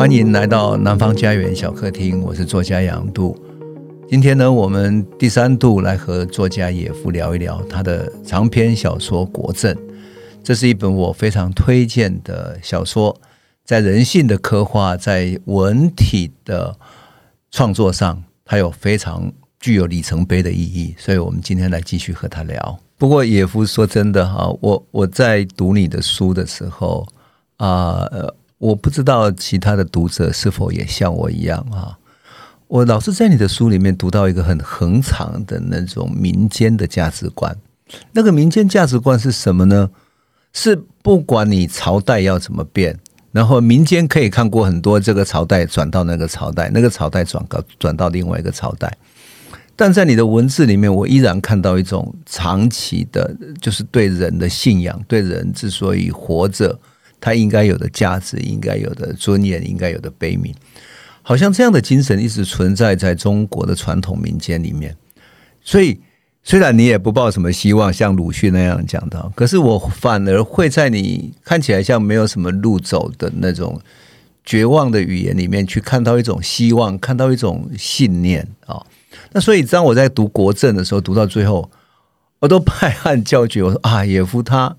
欢迎来到南方家园小客厅，我是作家杨度。今天呢，我们第三度来和作家野夫聊一聊他的长篇小说《国政》。这是一本我非常推荐的小说，在人性的刻画，在文体的创作上，它有非常具有里程碑的意义。所以，我们今天来继续和他聊。不过，野夫说真的哈，我我在读你的书的时候啊，呃，我不知道其他的读者是否也像我一样啊。我老是在你的书里面读到一个很恒长的那种民间的价值观。那个民间价值观是什么呢？是不管你朝代要怎么变，然后民间可以看过很多这个朝代转到那个朝代，那个朝代转到转到另外一个朝代，但在你的文字里面，我依然看到一种长期的，就是对人的信仰，对人之所以活着，他应该有的价值，应该有的尊严，应该有的悲悯，好像这样的精神一直存在在中国的传统民间里面，所以。虽然你也不抱什么希望，像鲁迅那样讲的，可是我反而会在你看起来像没有什么路走的那种绝望的语言里面，去看到一种希望，看到一种信念啊。那所以当我在读《国政》的时候，读到最后，我都拍案叫绝，我说啊，野夫他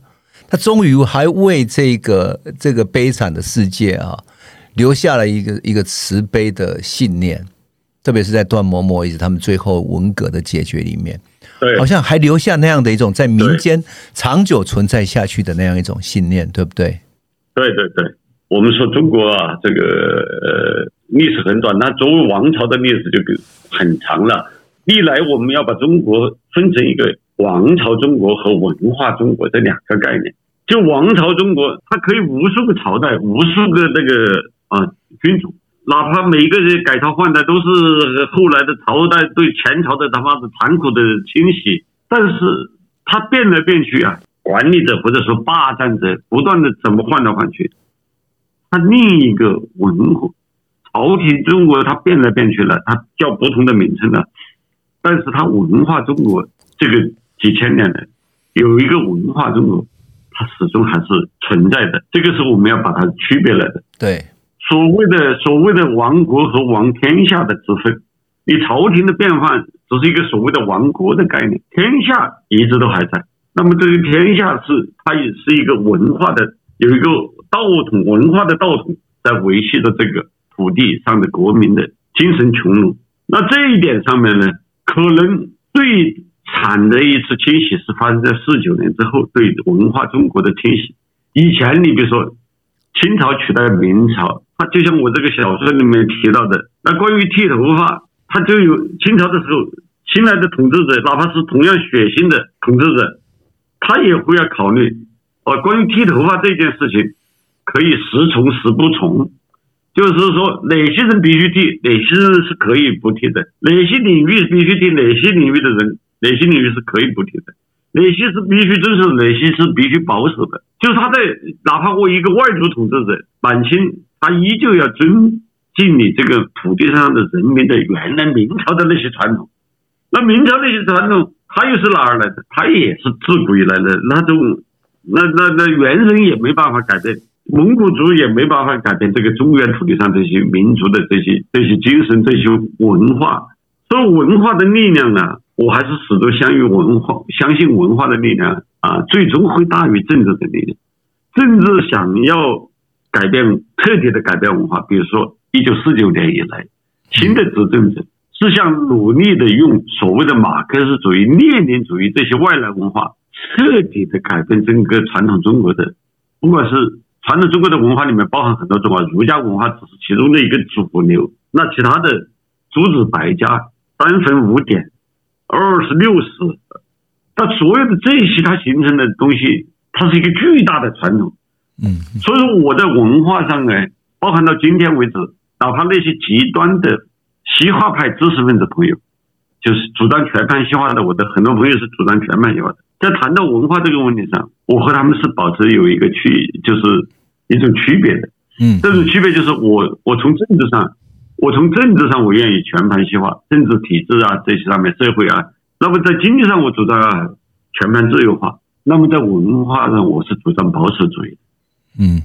他终于还为这个这个悲惨的世界啊，留下了一个一个慈悲的信念，特别是在段嬷嬷以及他们最后文革的解决里面。对，好像还留下那样的一种在民间长久存在下去的那样一种信念，对不对？对对对，我们说中国啊，这个呃历史很短，那作为王朝的历史就很长了。历来我们要把中国分成一个王朝中国和文化中国这两个概念。就王朝中国，它可以无数个朝代，无数个那个啊君主。哪怕每个人改朝换代都是后来的朝代对前朝的他妈的残酷的清洗，但是他变来变去啊，管理者或者说霸占者不断的怎么换来换去，他另一个文化朝廷中国它变来变去了，它叫不同的名称了，但是它文化中国这个几千年来有一个文化中国，它始终还是存在的，这个是我们要把它区别来的，对。所谓的所谓的亡国和亡天下的之分，你朝廷的变换只是一个所谓的亡国的概念，天下一直都还在。那么这个天下是它也是一个文化的，有一个道统文化的道统在维系着这个土地上的国民的精神穷庐。那这一点上面呢，可能最惨的一次清洗是发生在四九年之后对文化中国的清洗。以前你比如说清朝取代明朝。就像我这个小说里面提到的，那关于剃头发，他就有清朝的时候，新来的统治者，哪怕是同样血腥的统治者，他也会要考虑，哦，关于剃头发这件事情，可以时从时不从，就是说哪些人必须剃，哪些人是可以不剃的，哪些领域必须剃，哪些领域的人，哪些领域是可以不剃的，哪些是必须遵守，哪些是必须保守的，就是他在哪怕我一个外族统治者，满清。他依旧要尊敬你这个土地上的人民的原来明朝的那些传统，那明朝那些传统，他又是哪儿来的？他也是自古以来的那种，那那那猿人也没办法改变，蒙古族也没办法改变这个中原土地上这些民族的这些这些精神、这些文化。所以文化的力量呢，我还是始终相信文化，相信文化的力量啊，最终会大于政治的力量。政治想要。改变彻底的改变文化，比如说一九四九年以来，新的执政者是想努力的用所谓的马克思主义、列宁主义这些外来文化，彻底的改变整个传统中国的，不管是传统中国的文化里面包含很多种啊，儒家文化只是其中的一个主流，那其他的诸子百家、三纲五典、二十六史，它所有的这些它形成的东西，它是一个巨大的传统。嗯，所以说我在文化上呢，包含到今天为止，哪怕那些极端的西化派知识分子朋友，就是主张全盘西化的，我的很多朋友是主张全盘西化的，在谈到文化这个问题上，我和他们是保持有一个区，就是一种区别的。嗯，这种区别就是我我从政治上，我从政治上我愿意全盘西化，政治体制啊这些上面社会啊，那么在经济上我主张啊全盘自由化，那么在文化上我是主张保守主义。嗯，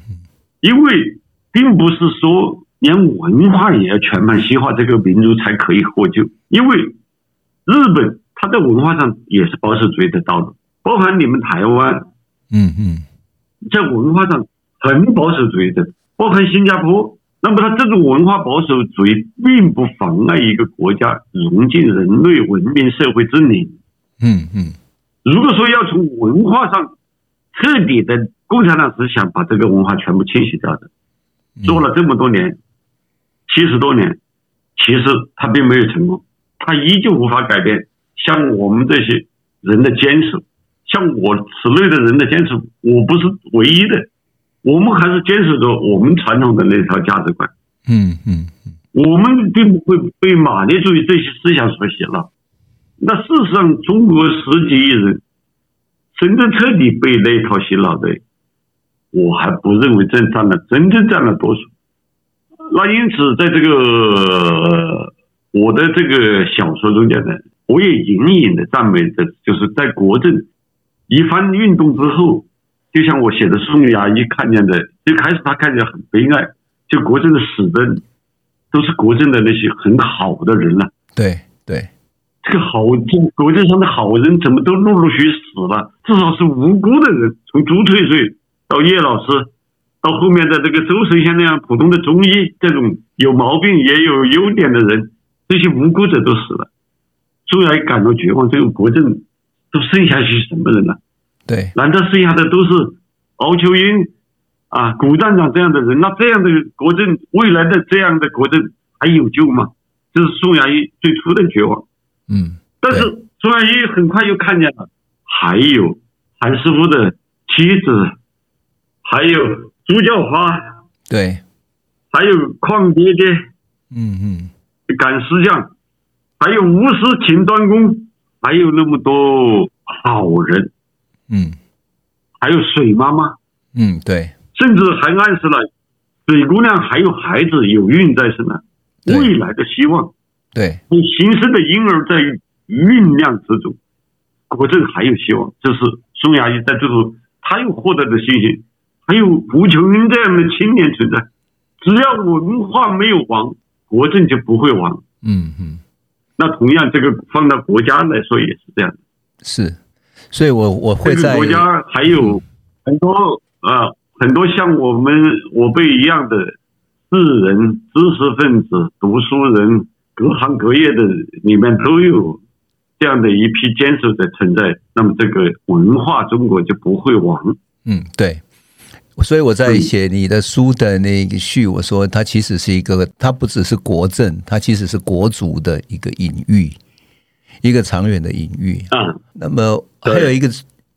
因为并不是说连文化也要全盘西化，这个民族才可以获救。因为日本它在文化上也是保守主义的道路，包含你们台湾，嗯嗯，在文化上很保守主义的，包含新加坡。那么它这种文化保守主义并不妨碍一个国家融进人类文明社会之林。嗯嗯，如果说要从文化上彻底的共产党是想把这个文化全部清洗掉的，做了这么多年，七十多年，其实他并没有成功，他依旧无法改变。像我们这些人的坚持，像我此类的人的坚持，我不是唯一的。我们还是坚持着我们传统的那套价值观。嗯嗯，我们并不会被马列主义这些思想所洗脑。那事实上，中国十几亿人真正彻底被那套洗脑的，我还不认为真占了真正占了多数。那因此，在这个我的这个小说中间呢，我也隐隐的赞美的，就是在国政一番运动之后。就像我写的宋衙一看见的，最开始他看见很悲哀，就国政的死的都是国政的那些很好的人了。对对，这个好，这国政上的好人怎么都陆陆续续死了？至少是无辜的人，从朱退水到叶老师，到后面的这个周神仙那样普通的中医，这种有毛病也有优点的人，这些无辜者都死了。宋衙一感到绝望，这个国政都剩下些什么人了？对，难道剩下的都是敖秋英啊、古站长这样的人？那这样的国政，未来的这样的国政还有救吗？这是宋亚一最初的绝望。嗯，但是宋亚一很快又看见了，还有韩师傅的妻子，还有朱教花，对，还有邝爹爹，嗯嗯，赶尸匠，还有吴师秦端公，还有那么多好人。嗯，还有水妈妈，嗯，对，甚至还暗示了水姑娘还有孩子有孕在身呢，未来的希望，对，你新生的婴儿在酝酿之中，国政还有希望。这是宋亚一在最后他又获得的信心，还有吴琼英这样的青年存在，只要文化没有亡，国政就不会亡。嗯嗯，那同样这个放到国家来说也是这样。的，是。所以我，我我会在这个国家还有很多啊，很多像我们我辈一样的智人、知识分子、读书人，各行各业的里面都有这样的一批坚守的存在。那么，这个文化中国就不会亡。嗯，对。所以我在写你的书的那个序，我说它其实是一个，它不只是国政，它其实是国族的一个隐喻。一个长远的隐喻啊，那么还有一个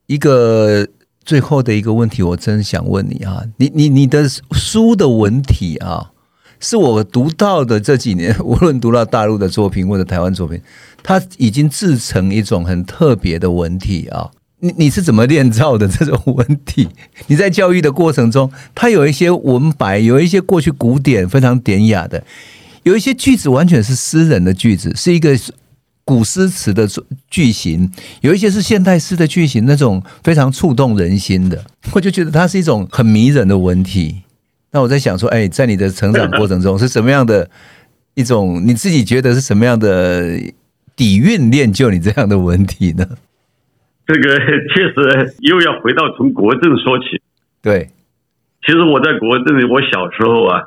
一个最后的一个问题，我真想问你啊，你你你的书的文体啊，是我读到的这几年，无论读到大陆的作品或者台湾作品，它已经制成一种很特别的文体啊。你你是怎么练造的这种文体？你在教育的过程中，它有一些文白，有一些过去古典非常典雅的，有一些句子完全是诗人的句子，是一个。古诗词的句型，有一些是现代诗的句型，那种非常触动人心的，我就觉得它是一种很迷人的文体。那我在想说，哎，在你的成长过程中是什么样的一种？你自己觉得是什么样的底蕴练就你这样的文体呢？这个确实又要回到从国政说起。对，其实我在国政，我小时候啊，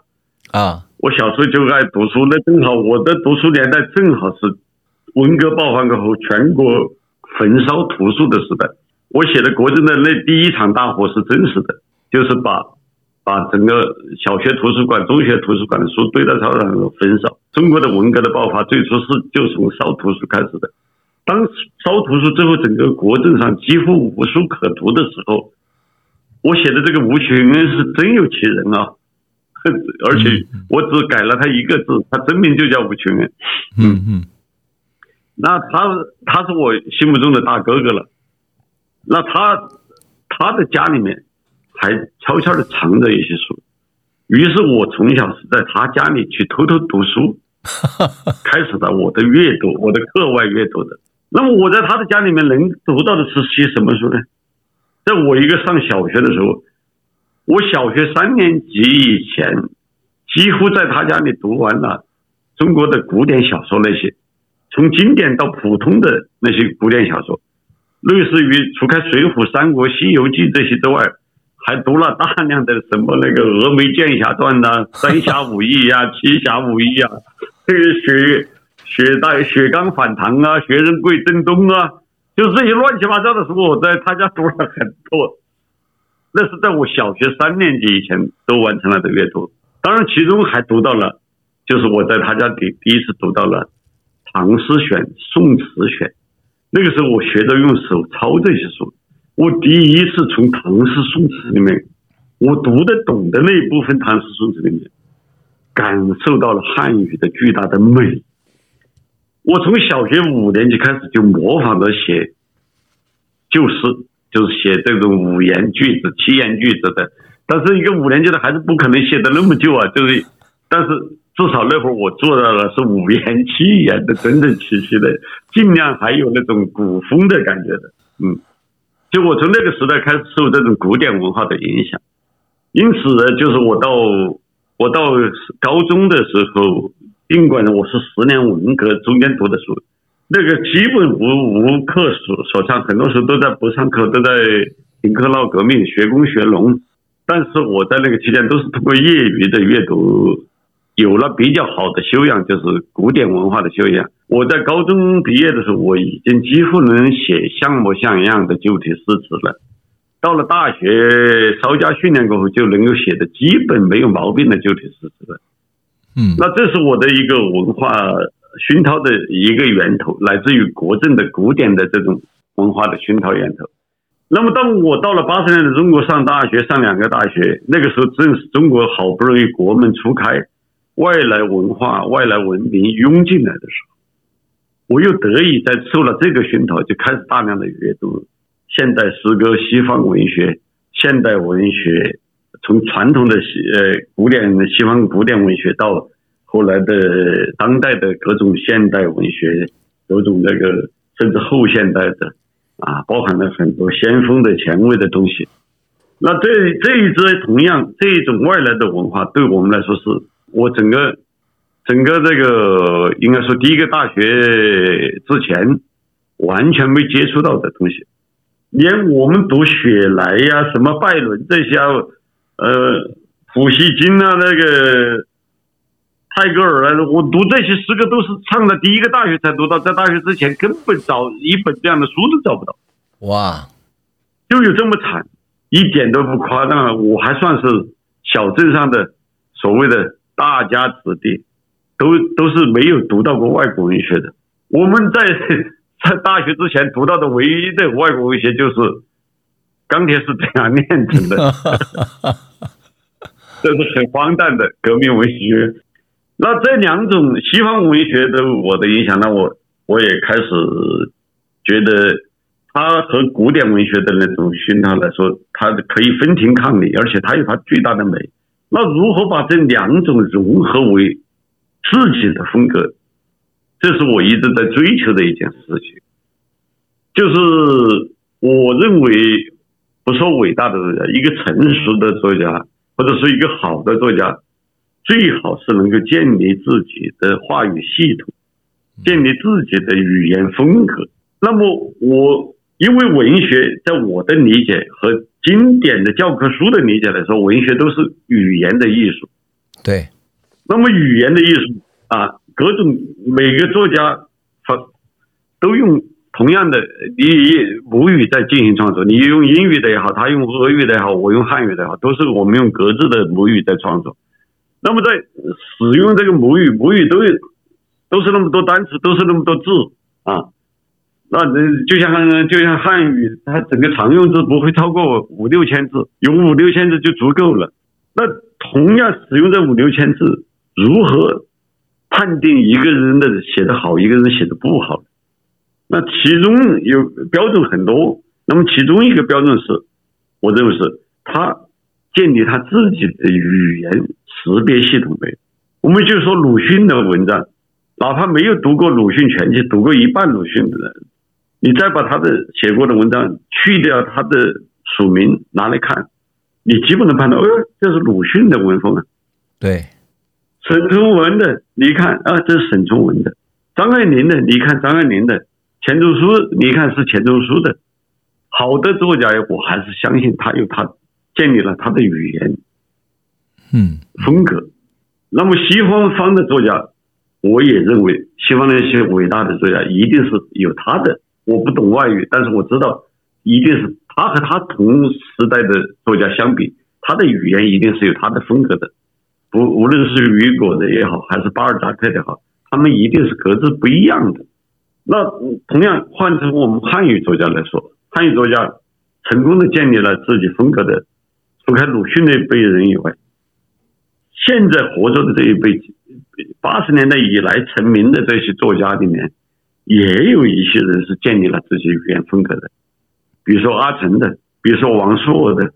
啊，我小时候就爱读书，那正好我的读书年代正好是。文革爆发过后，全国焚烧图书的时代，我写的国政的那第一场大火是真实的，就是把把整个小学图书馆、中学图书馆的书堆在操场上焚烧。中国的文革的爆发最初是就从烧图书开始的。当烧图书之后，整个国政上几乎无书可读的时候，我写的这个吴群恩是真有其人啊，而且我只改了他一个字，他真名就叫吴群恩。嗯嗯。那他他是我心目中的大哥哥了，那他他的家里面还悄悄的藏着一些书，于是我从小是在他家里去偷偷读书，开始了我的阅读，我的课外阅读的。那么我在他的家里面能读到的是些什么书呢？在我一个上小学的时候，我小学三年级以前，几乎在他家里读完了中国的古典小说那些，从经典到普通的那些古典小说，类似于除开《水浒》《三国》《西游记》这些之外，还读了大量的什么那个《峨眉剑侠传》呐，《三侠五义》呀，《七侠五义》呀，这个雪雪大雪刚反唐啊，薛仁贵征东啊，就这些乱七八糟的书，我在他家读了很多。那是在我小学三年级以前都完成了的阅读，当然其中还读到了，就是我在他家第第一次读到了《唐诗选》《宋词选》，那个时候我学着用手抄这些书，我第一次从唐诗宋词里面，我读得懂的那一部分唐诗宋词里面，感受到了汉语的巨大的美。我从小学五年级开始就模仿着写旧诗。就是写这种五言句子、七言句子的，但是一个五年级的孩子不可能写的那么旧啊。就是，但是至少那会儿我做到了是五言七言的整整齐齐的，尽量还有那种古风的感觉的。嗯，就我从那个时代开始受这种古典文化的影响，因此呢，就是我到我到高中的时候，尽管我是十年文革中间读的书。那个基本无无课所所上，很多时候都在不上课，都在听课闹革命、学工学农。但是我在那个期间都是通过业余的阅读，有了比较好的修养，就是古典文化的修养。我在高中毕业的时候，我已经几乎能写像模像样的旧体诗词了。到了大学稍加训练过后，就能够写的基本没有毛病的旧体诗词了。嗯，那这是我的一个文化。熏陶的一个源头来自于国政的古典的这种文化的熏陶源头。那么，当我到了八十年代中国上大学，上两个大学，那个时候正是中国好不容易国门初开，外来文化、外来文明涌进来的时候，我又得以在受了这个熏陶，就开始大量的阅读现代诗歌、西方文学、现代文学，从传统的西呃古典西方古典文学到。后来的当代的各种现代文学，各种那个甚至后现代的啊，包含了很多先锋的前卫的东西。那这这一支同样这一种外来的文化，对我们来说是我整个整个这个应该说第一个大学之前完全没接触到的东西，连我们读雪莱呀、什么拜伦这些，呃，普希金啊那个。泰戈尔啊，我读这些诗歌都是上了第一个大学才读到，在大学之前根本找一本这样的书都找不到。哇，就有这么惨，一点都不夸张。我还算是小镇上的所谓的大家子弟，都都是没有读到过外国文学的。我们在 在大学之前读到的唯一的外国文学就是《钢铁是怎样炼成的》，这是很荒诞的革命文学。那这两种西方文学对我的影响，那我我也开始觉得，它和古典文学的那种熏陶来说，它可以分庭抗礼，而且它有它巨大的美。那如何把这两种融合为自己的风格，这是我一直在追求的一件事情。就是我认为，不说伟大的作家，一个成熟的作家，或者是一个好的作家。最好是能够建立自己的话语系统，建立自己的语言风格。那么，我因为文学在我的理解和经典的教科书的理解来说，文学都是语言的艺术。对。那么，语言的艺术啊，各种每个作家他都用同样的你母语在进行创作，你用英语的也好，他用俄语的也好，我用汉语的也好，都是我们用各自的母语在创作。那么在使用这个母语，母语都有都是那么多单词，都是那么多字啊。那就像就像汉语，它整个常用字不会超过五六千字，有五六千字就足够了。那同样使用这五六千字，如何判定一个人的写得好，一个人写的不好？那其中有标准很多。那么其中一个标准是，我认为是他建立他自己的语言。识别系统没，我们就说鲁迅的文章，哪怕没有读过鲁迅全集，读过一半鲁迅的人，你再把他的写过的文章去掉他的署名拿来看，你基本能判断，哦，这是鲁迅的文风啊。对，沈从文的，你看啊，这是沈从文的；张爱玲的，你看张爱玲的；钱钟书，你看是钱钟书的。好的作家，我还是相信他有他建立了他的语言，嗯，风格。那么西方方的作家，我也认为西方那些伟大的作家一定是有他的。我不懂外语，但是我知道，一定是他和他同时代的作家相比，他的语言一定是有他的风格的。不，无论是雨果的也好，还是巴尔扎克的也好，他们一定是各自不一样的。那同样换成我们汉语作家来说，汉语作家成功的建立了自己风格的，除开鲁迅那一辈人以外，现在活着的这一辈，八十年代以来成名的这些作家里面。也有一些人是建立了自己语言风格的，比如说阿成的，比如说王朔的，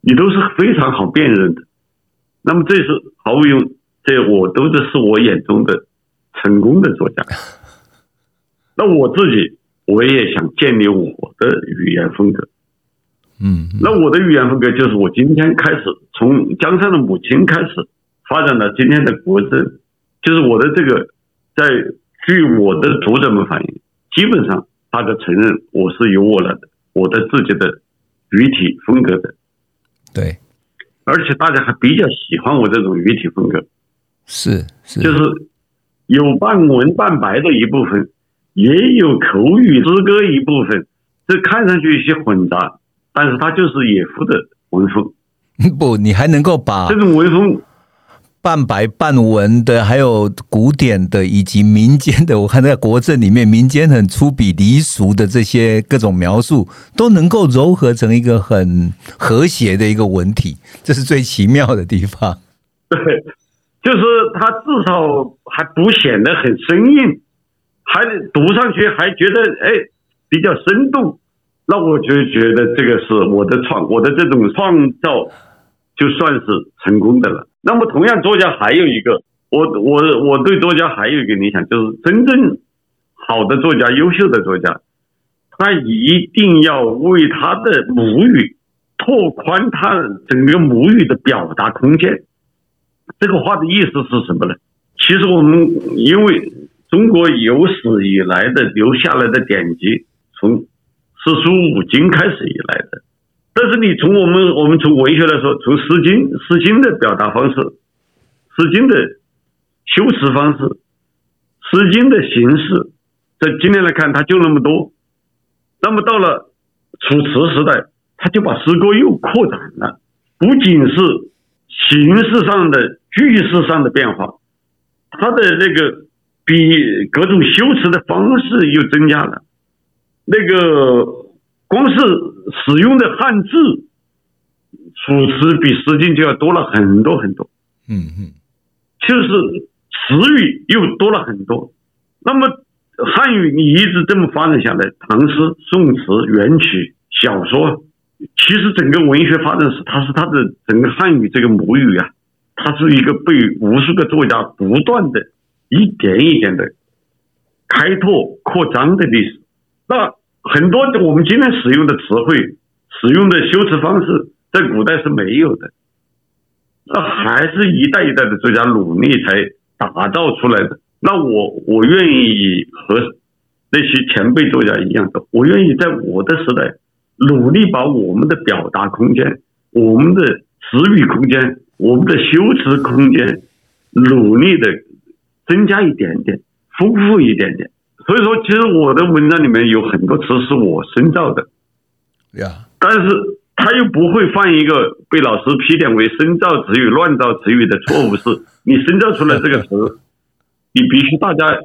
你都是非常好辨认的。那么这是毫无用，这我都这是我眼中的成功的作家。那我自己我也想建立我的语言风格。嗯，那我的语言风格就是我今天开始从江山的母亲开始发展到今天的国政，就是我的这个在。据我的读者们反映，基本上大家承认我是有我了的，我的自己的语体风格的。对，而且大家还比较喜欢我这种语体风格。是是，就是有半文半白的一部分，也有口语诗歌一部分，这看上去有些混杂，但是它就是野夫的文风。不，你还能够把这种文风。半白半文的，还有古典的，以及民间的。我看在国政里面，民间很粗鄙离俗的这些各种描述，都能够糅合成一个很和谐的一个文体，这是最奇妙的地方。对，就是它至少还不显得很生硬，还读上去还觉得哎比较生动。那我就觉得这个是我的创，我的这种创造，就算是成功的了。那么，同样，作家还有一个，我我我对作家还有一个理想，就是真正好的作家、优秀的作家，他一定要为他的母语拓宽他整个母语的表达空间。这个话的意思是什么呢？其实我们因为中国有史以来的留下来的典籍，从四书五经开始以来的。但是你从我们我们从文学来说，从《诗经》《诗经》的表达方式，《诗经》的修辞方式，《诗经》的形式，在今天来看，它就那么多。那么到了楚辞时代，他就把诗歌又扩展了，不仅是形式上的、句式上的变化，它的那个比各种修辞的方式又增加了，那个。光是使用的汉字，楚辞比诗经就要多了很多很多。嗯嗯，就是词语又多了很多。那么汉语你一直这么发展下来，唐诗、宋词、元曲、小说，其实整个文学发展史，它是它的整个汉语这个母语啊，它是一个被无数个作家不断的一点一点的开拓扩张的历史。那。很多我们今天使用的词汇、使用的修辞方式，在古代是没有的。那还是一代一代的作家努力才打造出来的。那我我愿意和那些前辈作家一样的，我愿意在我的时代努力把我们的表达空间、我们的词语空间、我们的修辞空间，努力的增加一点点，丰富一点点。所以说，其实我的文章里面有很多词是我深造的，呀，但是他又不会犯一个被老师批点为深造词语、乱造词语的错误，是你深造出来这个词，你必须大家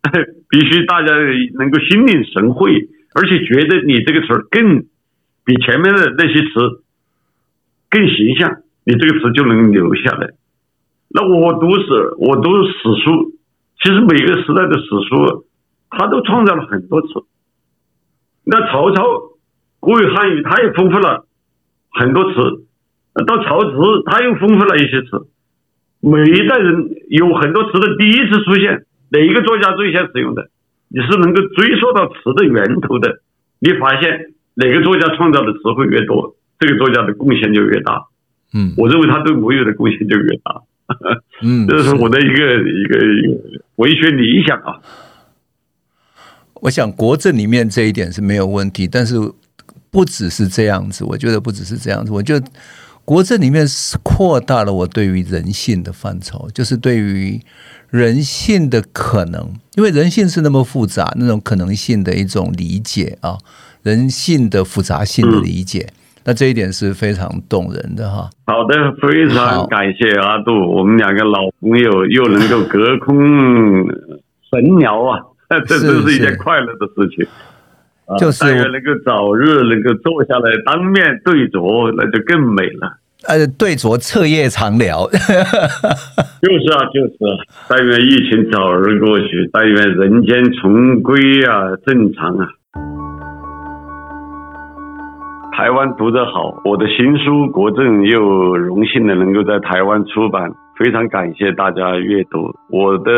必须大家能够心领神会，而且觉得你这个词更比前面的那些词更形象，你这个词就能留下来。那我读史，我读史书，其实每个时代的史书。他都创造了很多词，那曹操古语汉语，他也丰富了很多词。到曹植，他又丰富了一些词。每一代人有很多词的第一次出现，哪一个作家最先使用的？你是能够追溯到词的源头的。你发现哪个作家创造的词汇越多，这个作家的贡献就越大。嗯，我认为他对母语的贡献就越大。嗯，这是我的一个一个文学理想啊。我想国政里面这一点是没有问题，但是不只是这样子。我觉得不只是这样子，我觉得国政里面是扩大了我对于人性的范畴，就是对于人性的可能，因为人性是那么复杂，那种可能性的一种理解啊，人性的复杂性的理解。嗯那这一点是非常动人的哈。好的，非常感谢阿杜，我们两个老朋友又能够隔空 神聊啊，这真是一件快乐的事情。就是但愿能够早日能够坐下来当面对酌，那就更美了。呃，对酌彻夜长聊。就是啊，就是啊，但愿疫情早日过去，但愿人间重归啊正常啊。台湾读者好，我的新书《国政》又荣幸的能够在台湾出版，非常感谢大家阅读。我的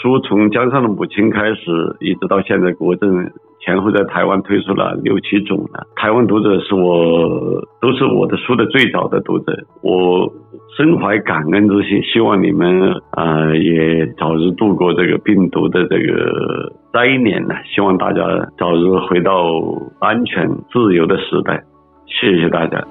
书从《江上的母亲》开始，一直到现在《国政》前后在台湾推出了六七种了。台湾读者是我都是我的书的最早的读者，我深怀感恩之心，希望你们啊、呃、也早日度过这个病毒的这个灾年呢。希望大家早日回到安全自由的时代。谢谢大家。